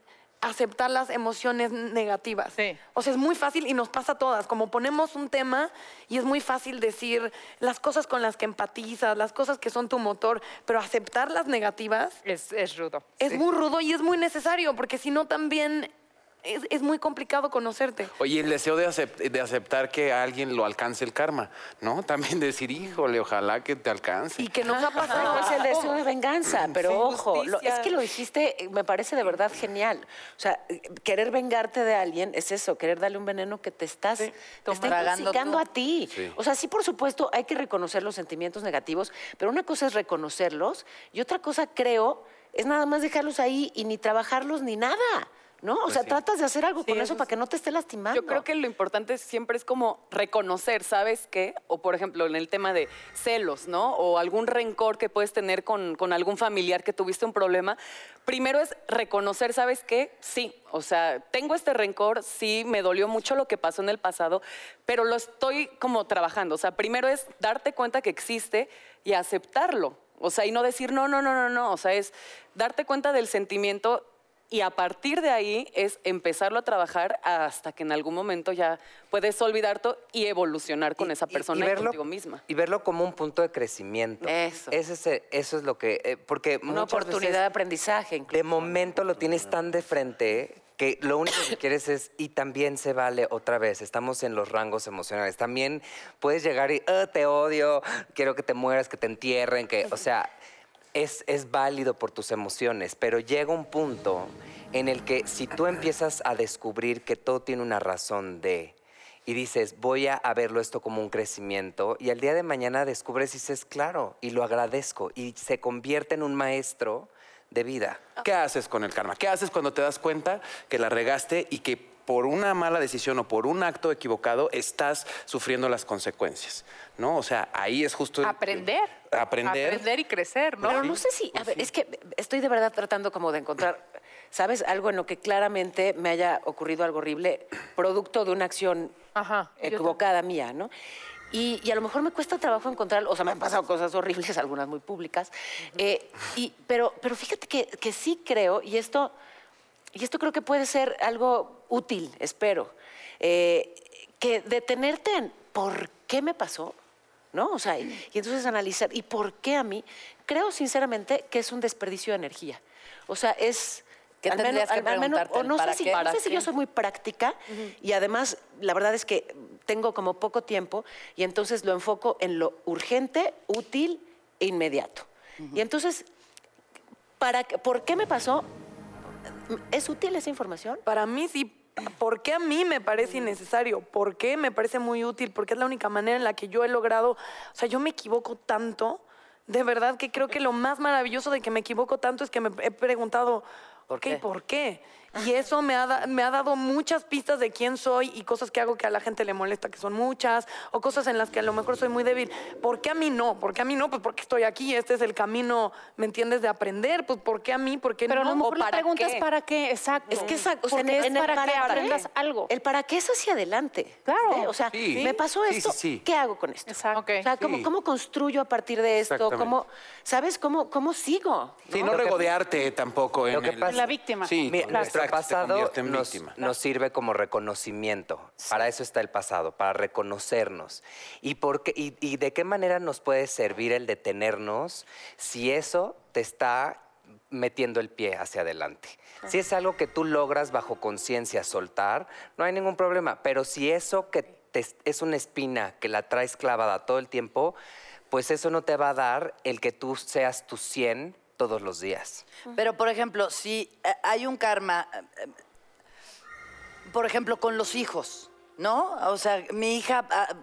aceptar las emociones negativas. Sí. O sea, es muy fácil y nos pasa a todas, como ponemos un tema y es muy fácil decir las cosas con las que empatizas, las cosas que son tu motor, pero aceptar las negativas Es, es rudo. es muy rudo y es muy necesario, porque si no también es, es muy complicado conocerte. Oye, el deseo de, acep- de aceptar que a alguien lo alcance el karma, ¿no? También decir, híjole, ojalá que te alcance. Y que nos ha pasado. No, es el deseo de venganza, pero Sí, ojo, lo- es que lo dijiste, eh, me parece de verdad genial. O sea, eh, querer vengarte de alguien es eso, querer darle un veneno que te estás te está Tragando intoxicando tú. a ti. O sea, sí, por supuesto, hay que reconocer los sentimientos negativos, pero una cosa es reconocerlos y otra cosa, creo, es nada más dejarlos ahí y ni trabajarlos ni nada. ¿No? O sea, tratas de hacer algo con eso para que no te esté lastimando. Yo creo que lo importante siempre es como reconocer, ¿sabes qué? O por ejemplo, en el tema de celos, ¿no? O algún rencor que puedes tener con, con algún familiar que tuviste un problema. Primero es reconocer, ¿sabes qué? Sí, o sea, tengo este rencor, sí, me dolió mucho lo que pasó en el pasado, pero lo estoy como trabajando. O sea, primero es darte cuenta que existe y aceptarlo. O sea, y no decir, no, no, no, no, no. O sea, es darte cuenta del sentimiento y a partir de ahí es empezarlo a trabajar hasta que en algún momento ya puedes olvidar todo y evolucionar con Y- esa y- persona y, contigo misma. Y verlo como un punto de crecimiento. Eso. Ese es, el- eso es lo que... eh, porque Una oportunidad veces de aprendizaje. incluso. De momento lo tienes tan de frente que lo único que quieres es, y también se vale otra vez, estamos en los rangos emocionales. También puedes llegar y, "Ah, te odio, quiero que te mueras, que te entierren, que, o sea, es, es válido por tus emociones, pero llega un punto en el que si tú empiezas a descubrir que todo tiene una razón de, y dices, voy a, verlo esto como un crecimiento, y al día de mañana descubres y dices, claro, y lo agradezco, y se convierte en un maestro de vida. ¿Qué haces con el karma? ¿Qué haces cuando te das cuenta que la regaste y que por una mala decisión o por un acto equivocado estás sufriendo las consecuencias? ¿No? O sea, ahí es justo... el- Aprender. Aprender. Aprender y crecer, ¿no? Pero no sé si, a ver, es que estoy de verdad tratando como de encontrar, ¿sabes? Algo en lo que claramente me haya ocurrido algo horrible, producto de una acción Ajá. equivocada mía, ¿no? Y, y a lo mejor me cuesta trabajo encontrar, o sea, me han pasado cosas horribles, algunas muy públicas, eh, y, pero, pero fíjate que, que sí creo, y esto, y esto creo que puede ser algo útil, espero, eh, que detenerte en por qué me pasó, ¿no? O sea, y, y entonces analizar, ¿y por qué a mí? Creo sinceramente que es un desperdicio de energía. O sea, es... ¿Qué al menos- que al- menos- o no sé si, yo soy muy práctica y además la verdad es que tengo como poco tiempo y entonces lo enfoco en lo urgente, útil e inmediato. Y entonces, ¿para, ¿por qué me pasó? ¿Es útil esa información? Para mí sí. ¿Por qué a mí me parece innecesario? ¿Por qué me parece muy útil? Porque es la única manera en la que yo he logrado, o sea, yo me equivoco tanto, de verdad que creo que lo más maravilloso de que me equivoco tanto es que me he preguntado, ¿Por ¿por qué? qué? ¿Por qué? Y eso me ha, da- me ha dado muchas pistas de quién soy y cosas que hago que a la gente le molesta, que son muchas, o cosas en las que a lo mejor soy muy débil. ¿Por qué a mí no? ¿Por qué a mí no? Pues porque estoy aquí, este es el camino, ¿me entiendes? De aprender. Pues ¿por qué a mí? ¿Por qué Pero no? lo mejor ¿O la para qué? es para qué, exacto. Es que esa- o sea, en es el para, que para aprendas algo. El para qué es hacia adelante. Claro. ¿eh? O sea, Sí. me pasó esto, sí, sí. ¿qué hago con esto? Exacto. O sea, ¿cómo, Sí. cómo construyo a partir de esto? ¿Cómo, ¿Sabes cómo, cómo sigo? Sí, no regodearte tampoco en lo que el- pasa- La víctima. Sí, nuestro exacto, pasado nos, sirve como reconocimiento. Para eso está el pasado, para reconocernos. ¿Y, por qué- y, y de qué manera nos puede servir el detenernos si eso te está metiendo el pie hacia adelante? Si es algo que tú logras bajo conciencia soltar, no hay ningún problema. Pero si eso que te- es una espina que la traes clavada todo el tiempo, pues eso no te va a dar el que tú seas tu 100 todos los días. Pero, por ejemplo, si eh, hay un karma, eh, eh, por ejemplo, con los hijos, ¿no? O sea, mi hija ah,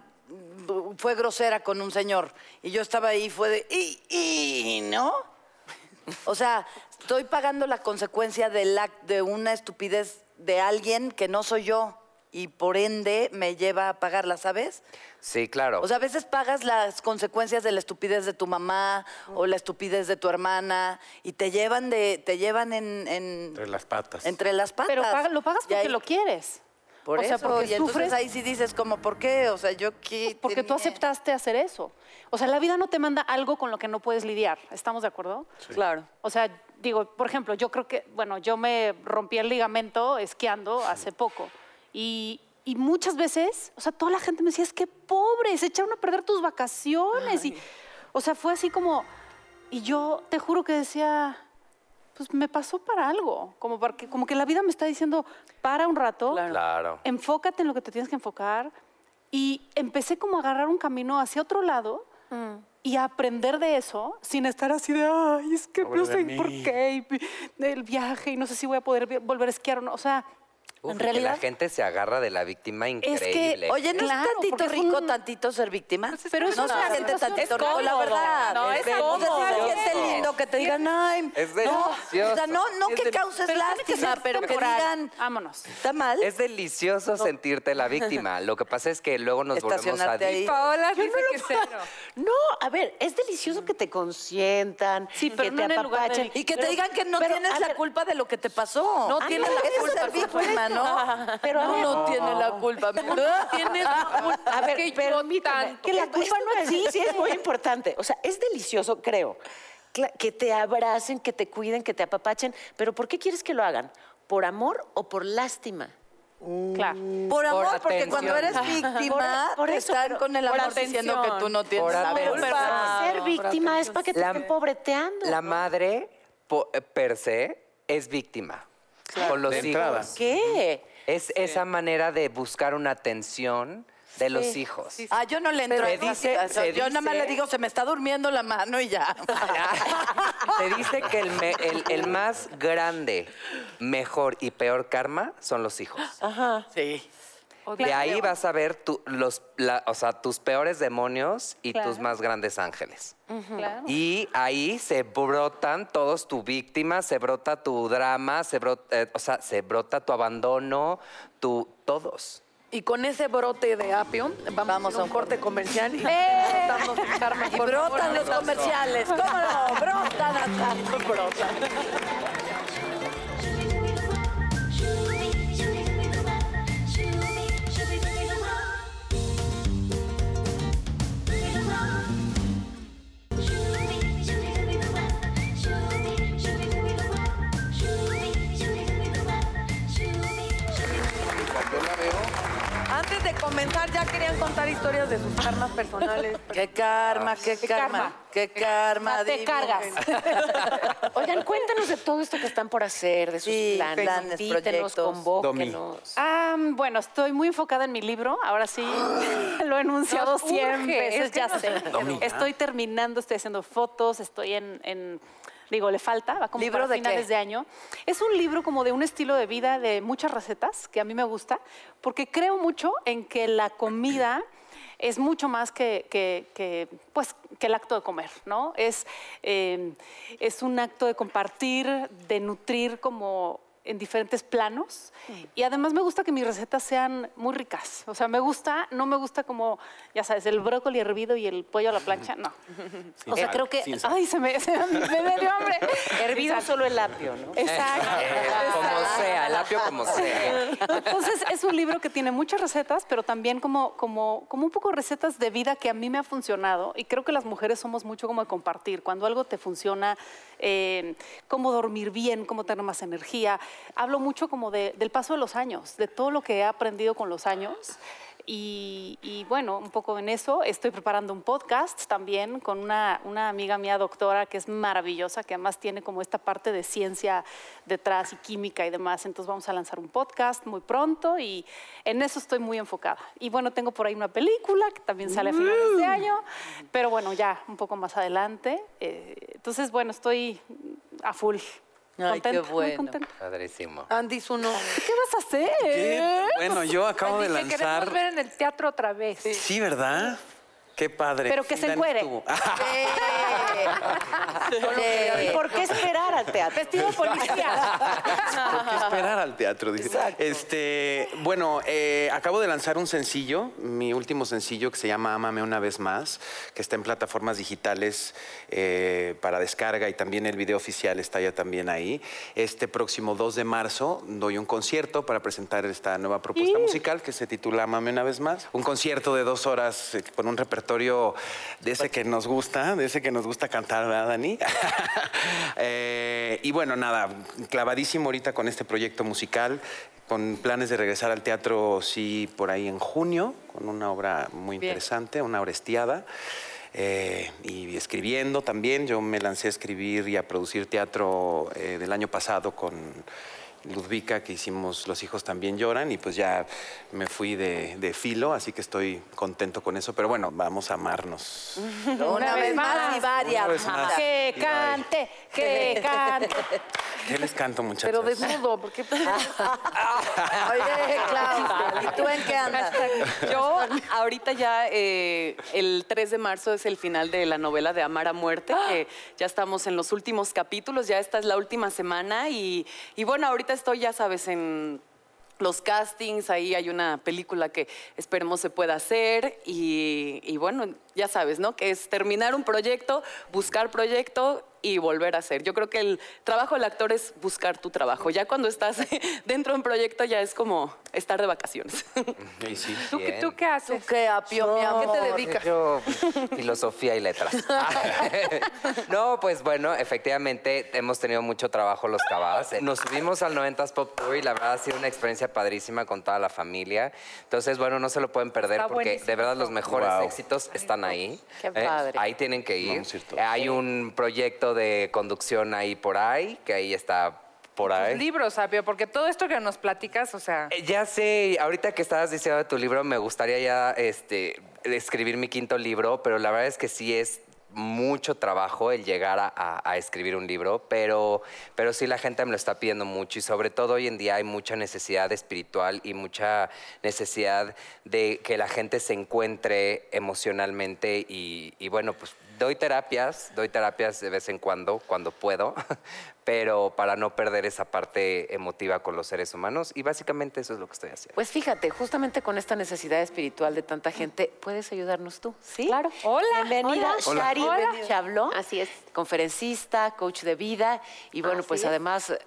fue grosera con un señor y yo estaba ahí, fue de, y, y, ¿no? O sea, estoy pagando la consecuencia del act- de una estupidez de alguien que no soy yo. Y por ende me lleva a pagarla, ¿sabes? Sí, claro. O sea, a veces pagas las consecuencias de la estupidez de tu mamá o la estupidez de tu hermana y te llevan de, te llevan en, en- Entre las patas. entre las patas. Pero paga- lo pagas Y porque ahí- lo quieres. Por o sea, eso, porque y entonces sufres ahí sí dices como, ¿por qué? O sea, yo qué porque tú tenía? aceptaste hacer eso. O sea, la vida no te manda algo con lo que no puedes lidiar. ¿Estamos de acuerdo? Claro. O sea, digo, por ejemplo, yo creo que, bueno, yo me rompí el ligamento esquiando hace poco. Y, y muchas veces, o sea, toda la gente me decía, es que pobre, se echaron a perder tus vacaciones. Y, o sea, fue así como, y yo te juro que decía, pues me pasó para algo. Como, para que, como que la vida me está diciendo, para un rato, Claro. enfócate en lo que te tienes que enfocar. Y empecé como a agarrar un camino hacia otro lado y a aprender de eso sin estar así de, ay, es que Pobre no sé mí". por qué, y el viaje y no sé si voy a poder volver a esquiar o no. O sea, Uf, en que realidad... la gente se agarra de la víctima que, increíble. Oye, ¿no Claro, es tantito es rico, un- tantito ser víctima? Pero eso no es se una siente situación- tantito es rico, la verdad. No, es sí cómodo. se siente lindo que te digan, ay, Es no, o delicioso. sea, no, no Es que causes que lástima, pero que digan, Vámonos. está mal. Es delicioso sentirte la víctima. Lo que pasa es que luego nos volvemos Estacionarte ahí. Paola dice que cero. No, a ver, es delicioso que te consientan, Sí, pero que no te apapachen. Y que te digan que no tienes a la culpa de lo que te pasó. No Ah, tienes no, la es culpa, ser por víctima, ¿no? Pero a ver, no tiene la culpa. A ver, que yo permítame, tanto. que la culpa no existe. Sí, es muy importante. O sea, es delicioso, creo, que te abracen, que te cuiden, que te apapachen. Pero ¿por qué quieres que lo hagan? ¿Por amor o por lástima? Claro. Por amor, Por porque atención. cuando eres víctima, Por- por te eso, están pero- con el amor diciendo que tú no tienes Por la culpa. Pero Ah, ser víctima es para que te La- estén pobreteando. La madre, po- per se, es víctima. Con los De hijos. entrada. ¿Qué? Es esa manera de buscar una atención de los hijos. Ah, yo no le entro esas dice- se Yo nada más dice- le digo, se me está durmiendo la mano y ya. Se dice que el, me- el- el más grande, mejor y peor karma son los hijos. Sí. De ahí vas a ver tu- los, la- o sea, tus peores demonios y tus más grandes ángeles. Claro. Y ahí se brotan todos tu víctima, se brota tu drama, se brota, eh, o sea, se brota tu abandono, tu todos. Y con ese brote de apio, vamos, Vamos a a un corte comercial y ¡Eh! Y favor. brotan los comerciales. ¿Cómo no? Brotan hasta. Brotan. De comenzar, ya querían contar historias de sus karmas personales. Qué karma, qué karma, qué karma. Te divino. cargas. Oigan, cuéntanos de todo esto que están por hacer, de sus Sí, planes, planes, proyectos. convóquenos. Ah, bueno, estoy muy enfocada en mi libro. Ahora sí, lo he enunciado Nos 100 urge, veces, es que ya sé. Estoy terminando, estoy haciendo fotos, estoy en... en- Digo, le falta, va como ¿Libro para de finales qué? de año. Es un libro como de un estilo de vida de muchas recetas que a mí me gusta, porque creo mucho en que la comida es mucho más que, que- que, pues, que el acto de comer, ¿no? Es, eh, es un acto de compartir, de nutrir como en diferentes planos. Y además me gusta que mis recetas sean muy ricas. O sea, me gusta, no me gusta como, ya sabes, el brócoli hervido y el pollo a la plancha, no. Sin o sea, sal, creo que, ay, se me, se me, me dio hambre. Hervido solo el apio, ¿no? Exacto. Eh, como sea, el apio como sea. Entonces es un libro que tiene muchas recetas, pero también como, como, como un poco recetas de vida que a mí me ha funcionado. Y creo que las mujeres somos mucho como de compartir. Cuando algo te funciona, eh, cómo dormir bien, cómo tener más energía. Hablo mucho como de- del paso de los años, de todo lo que he aprendido con los años. Y, y bueno, un poco en eso. Estoy preparando un podcast también con una, una amiga mía, doctora, que es maravillosa, que además tiene como esta parte de ciencia detrás y química y demás. Entonces vamos a lanzar un podcast muy pronto y en eso estoy muy enfocada. Y bueno, tengo por ahí una película que también sale a finales de año, pero bueno, ya un poco más adelante. Eh, entonces, bueno, estoy a full. Ay, qué muy bueno. contenta. Padrísimo. Andy Zuno. ¿Qué vas a hacer? ¿Qué? Bueno, yo acabo de lanzar. queremos ver en el teatro otra vez. Sí, ¿verdad? Qué padre. Pero que se encuere. Sí. ¿Y por qué esperar al teatro? Vestido policía. ¿Por qué esperar al teatro? Dice. Este, bueno, eh, acabo de lanzar un sencillo, mi último sencillo que se llama Ámame una vez más, que está en plataformas digitales eh, para descarga y también el video oficial está ya también ahí. Este próximo 2 de marzo doy un concierto para presentar esta nueva propuesta musical que se titula Ámame una vez más. Un concierto de dos horas eh, con un repertorio de ese que nos gusta, de ese que nos gusta cantar, ¿verdad, Dani? Eh, y bueno, nada, clavadísimo ahorita con este proyecto musical, con planes de regresar al teatro, sí, por ahí en junio, con una obra muy interesante, una obra estiada. Eh, y escribiendo también, yo me lancé a escribir y a producir teatro eh, del año pasado con Ludvika, que hicimos Los hijos también lloran, y pues ya me fui de, de filo, así que estoy contento con eso, pero bueno, vamos a amarnos. Una, vez más y varias. Más. Que cante, que cante. ¿Qué les canto, muchachos? Pero desnudo, porque Oye, Clau, ¿y tú en qué andas? Yo ahorita ya eh, el 3 de marzo es el final de la novela de Amar a Muerte, que ya estamos en los últimos capítulos, ya esta es la última semana y, y bueno, ahorita estoy, ya sabes, en los castings, ahí hay una película que esperemos se pueda hacer y, y bueno, ya sabes, ¿no? Que es terminar un proyecto, buscar proyecto y volver a hacer. Yo creo que el trabajo del actor es buscar tu trabajo. Ya cuando estás dentro de un proyecto ya es como estar de vacaciones. Sí, sí. ¿Tú, qué- ¿Tú qué haces? ¿Qué, Apio, mi amor? ¿Qué te dedicas? Yo, filosofía y letras. no, pues bueno, efectivamente hemos tenido mucho trabajo los cabas. Nos subimos al 90s Pop Tour y la verdad ha sido una experiencia padrísima con toda la familia. Entonces, bueno, no se lo pueden perder Está porque buenísimo de verdad los mejores Wow. éxitos están ahí. Qué ¿eh? padre. Ahí tienen que ir. Eh, Hay un proyecto de conducción ahí por ahí, que ahí está por ahí. Libros, Sapio, porque todo esto que nos platicas, o sea, Eh, Ya sé, ahorita que estabas diciendo de tu libro, me gustaría ya este, escribir mi quinto libro, pero la verdad es que sí es mucho trabajo el llegar a, a- a escribir un libro, pero, pero sí la gente me lo está pidiendo mucho y sobre todo hoy en día hay mucha necesidad espiritual y mucha necesidad de que la gente se encuentre emocionalmente y, y bueno, pues doy terapias, doy terapias de vez en cuando, cuando puedo, pero para no perder esa parte emotiva con los seres humanos y básicamente eso es lo que estoy haciendo. Pues fíjate, justamente con esta necesidad espiritual de tanta gente, puedes ayudarnos tú, ¿sí? Claro. Hola. Bienvenida, Hola. Shari Hola. Chabló. Así es. Conferencista, coach de vida y bueno, Así pues es. además eh,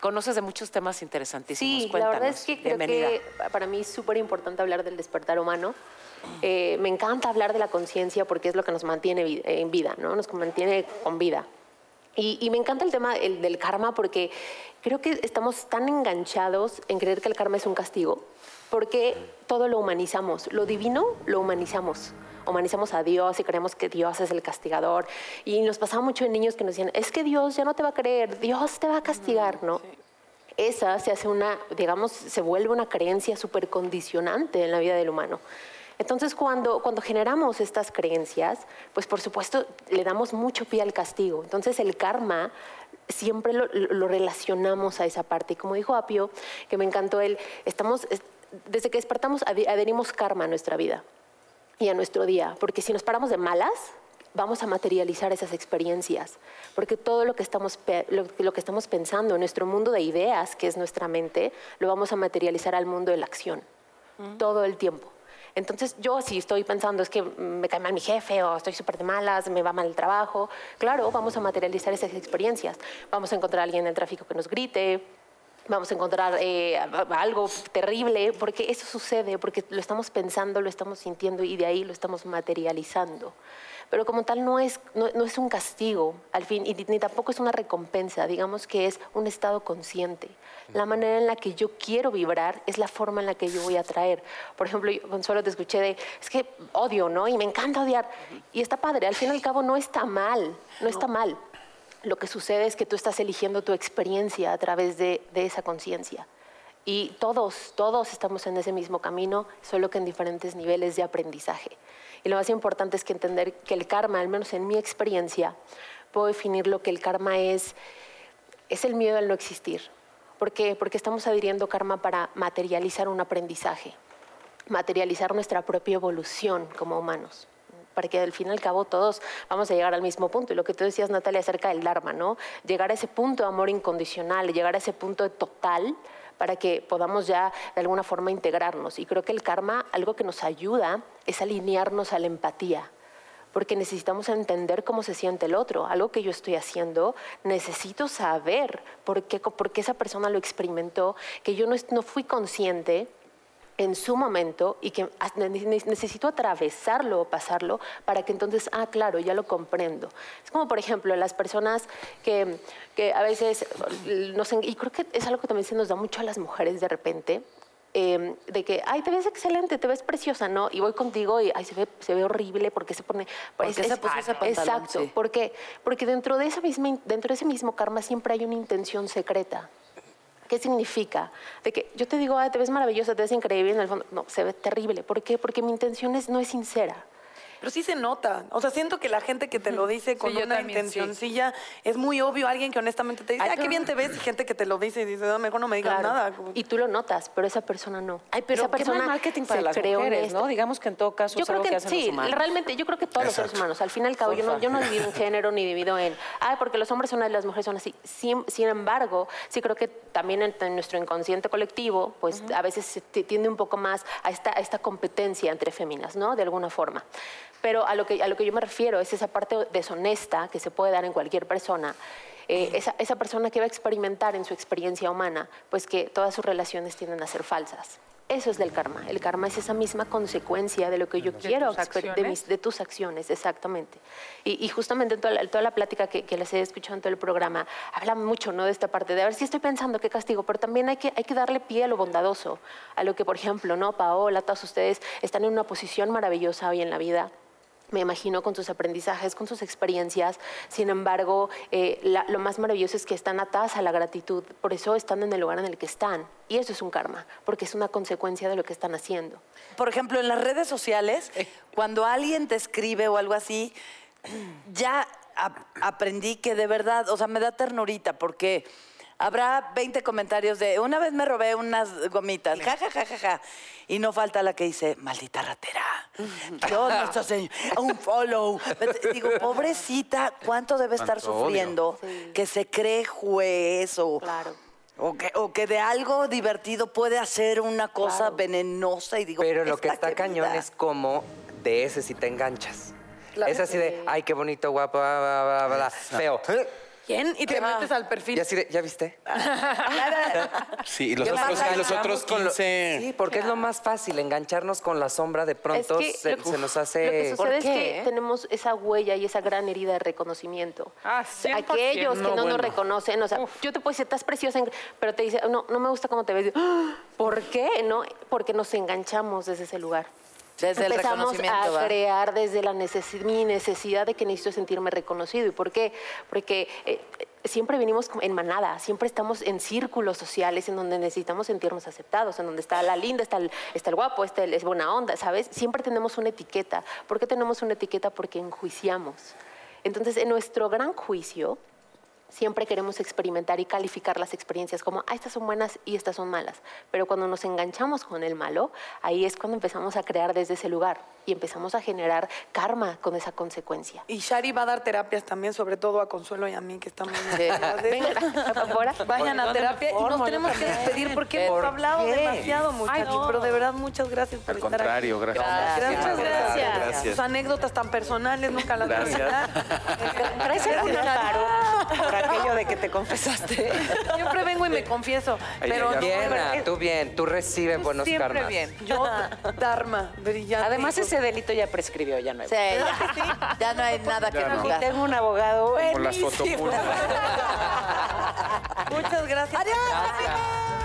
conoces de muchos temas interesantísimos. Sí, la verdad es que creo Bienvenida. que para mí es súper importante hablar del despertar humano. Eh, me encanta hablar de la conciencia porque es lo que nos mantiene en vida, ¿no? Nos mantiene con vida. Y, y me encanta el tema el del karma porque creo que estamos tan enganchados en creer que el karma es un castigo, porque todo lo humanizamos, lo divino lo humanizamos. Humanizamos a Dios y creemos que Dios es el castigador. Y nos pasaba mucho en niños que nos decían, es que Dios ya no te va a creer, Dios te va a castigar, ¿no? esa se hace una, digamos, se vuelve una creencia súper condicionante en la vida del humano. Entonces, cuando, cuando generamos estas creencias, pues por supuesto le damos mucho pie al castigo. Entonces, el karma siempre lo, lo relacionamos a esa parte. Y como dijo Apio, que me encantó él, estamos, es- desde que despertamos adherimos karma a nuestra vida y a nuestro día, porque si nos paramos de malas, vamos a materializar esas experiencias, porque todo lo que estamos lo, lo que estamos pensando en nuestro mundo de ideas, que es nuestra mente, lo vamos a materializar al mundo de la acción, todo el tiempo. Entonces, yo si estoy pensando es que me cae mal mi jefe o estoy súper de malas, me va mal el trabajo, claro, vamos a materializar esas experiencias. Vamos a encontrar a alguien en el tráfico que nos grite, vamos a encontrar eh, algo terrible, porque eso sucede, porque lo estamos pensando, lo estamos sintiendo y de ahí lo estamos materializando. Pero como tal no es, no, no es un castigo, al fin, y ni, tampoco es una recompensa, digamos que es un estado consciente. La manera en la que yo quiero vibrar es la forma en la que yo voy a traer. Por ejemplo, yo, Consuelo, te escuché de, es que odio, ¿no? Y me encanta odiar. Y está padre, al fin y al cabo no está mal, no está mal. Lo que sucede es que tú estás eligiendo tu experiencia a través de, de esa conciencia. Y todos, todos estamos en ese mismo camino, solo que en diferentes niveles de aprendizaje. Y lo más importante es que entender que el karma, al menos en mi experiencia, puedo definir lo que el karma es, es el miedo al no existir. ¿Por? Porque estamos adhiriendo karma para materializar un aprendizaje, materializar nuestra propia evolución como humanos. para que al fin y al cabo todos vamos a llegar al mismo punto. Y lo que tú decías, Natalia, acerca del Dharma, ¿no? Llegar a ese punto de amor incondicional, llegar a ese punto de total para que podamos ya de alguna forma integrarnos. Y creo que el karma, algo que nos ayuda es alinearnos a la empatía porque necesitamos entender cómo se siente el otro. Algo que yo estoy haciendo, necesito saber por qué, por qué esa persona lo experimentó, que yo no, no fui consciente en su momento y que necesito atravesarlo o pasarlo para que entonces, ah, claro, ya lo comprendo. Es como, por ejemplo, las personas que, que a veces, nos, y creo que es algo que también se nos da mucho a las mujeres de repente, eh, de que, ay, te ves excelente, te ves preciosa, ¿no? Y voy contigo y, ay, se ve, se ve horrible porque se pone... ¿Por qué se puso ese pantalón? Exacto, Sí. ¿por qué? Porque dentro de, esa misma, dentro de ese mismo karma siempre hay una intención secreta. ¿Qué significa? De que yo te digo, "Ay, te ves maravillosa, te ves increíble, en el fondo, no, se ve terrible. ¿Por qué? Porque mi intención es- no es sincera. Pero sí se nota. O sea, siento que la gente que te lo dice con Sí, una también, intencioncilla es muy obvio. Alguien que honestamente te dice, ah, qué bien te ves. Y gente que te lo dice y dice, no, mejor no me digas Claro. nada. Como- Y tú lo notas, pero esa persona no. Ay, pero esa qué persona mal marketing para se las creó mujeres. ¿no? Digamos que en todo caso Yo es creo algo que, que hacen sí, los humanos. realmente yo creo que todos los seres humanos. Al fin y al cabo, yo no, yo no divido en género ni divido en, ay, porque los hombres son así, las mujeres son así. Sin, sin embargo, sí creo que también en, en nuestro inconsciente colectivo, pues a veces se tiende un poco más a esta, a esta competencia entre féminas, ¿no? De alguna forma. Pero a lo, que, a lo que yo me refiero es esa parte deshonesta que se puede dar en cualquier persona. Eh, esa, esa persona que va a experimentar en su experiencia humana, pues que todas sus relaciones tienden a ser falsas. Eso es del karma. El karma es esa misma consecuencia de lo que yo quiero, tus de, mis- de tus acciones, exactamente. Y, y justamente en toda la, toda la plática que, que les he escuchado en todo el programa, habla mucho ¿no? de esta parte, de a ver si estoy pensando qué castigo, pero también hay que, hay que darle pie a lo bondadoso, a lo que, por ejemplo, ¿no? Paola, todos ustedes están en una posición maravillosa hoy en la vida me imagino, con sus aprendizajes, con sus experiencias. Sin embargo, eh, la- lo más maravilloso es que están atadas a la gratitud. Por eso están en el lugar en el que están. Y eso es un karma, porque es una consecuencia de lo que están haciendo. Por ejemplo, en las redes sociales, cuando alguien te escribe o algo así, ya ap- aprendí que de verdad, o sea, me da ternurita porque habrá 20 comentarios de una vez me robé unas gomitas, ja, ja, ja, ja, ja. Y no falta la que dice, maldita ratera. Yo no estoy haciendo un follow. Digo, pobrecita, ¿cuánto debe estar Cuánto odio. sufriendo que se cree juez o... Claro. O que, o que de algo divertido puede hacer una cosa Claro. venenosa y digo. Pero lo que está cañón es como de ese si te enganchas. Claro. Es así de, ay, qué bonito, guapo, bla, bla, bla, bla, bla, feo. ¿Quién? Y te metes al perfil. Y así de, ¿ya viste? Sí, y los ¿Qué otros, pasa? y los otros Enganchamos con lo- 15. Sí, porque es lo más fácil, engancharnos con la sombra de pronto Es que se, nos Lo que hace... sucede es qué, que tenemos esa huella y esa gran herida de reconocimiento. Ah, 100%. Aquellos que no, No, nos reconocen, o sea, yo te puedo decir, estás preciosa, pero te dice, no, no me gusta cómo te ves. ¡Ah! ¿Por qué? No, porque nos enganchamos desde ese lugar. Desde el Empezamos reconocimiento, a ¿va? crear desde la necesi- mi necesidad de que necesito sentirme reconocido. ¿Y por qué? Porque eh, siempre venimos en manada, siempre estamos en círculos sociales en donde necesitamos sentirnos aceptados, en donde está la linda, está el, está el guapo, está el, es buena onda, ¿sabes? Siempre tenemos una etiqueta. ¿Por qué tenemos una etiqueta? Porque enjuiciamos. Entonces, en nuestro gran juicio, siempre queremos experimentar y calificar las experiencias como, ah, estas son buenas y estas son malas. Pero cuando nos enganchamos con el malo, ahí es cuando empezamos a crear desde ese lugar y empezamos a generar karma con esa consecuencia. Y Shari va a dar terapias también, sobre todo a Consuelo y a mí, que estamos... Venga, afuera. Vayan a terapia y nos tenemos que despedir porque hemos hablado demasiado, muchachos. Pero de verdad, muchas gracias por Al estar contrario, aquí. gracias. Muchas gracias. Gracias. Sus anécdotas tan personales nunca las voy a olvidar. ¿Traes algún Gracias, amparo por aquello de que te confesaste? Siempre vengo y me confieso. Pero ay, no, Bien, pero- ah, tú bien, tú recibes buenos Siempre karmas. bien. yo, Dharma, brillante. Además, ese delito ya prescribió, ya no hay. Sí, ya, ya no hay nada que Ya no. juzgar. Tengo un abogado. Las buenísimo. fotopuras. Muchas gracias. ¡Adiós!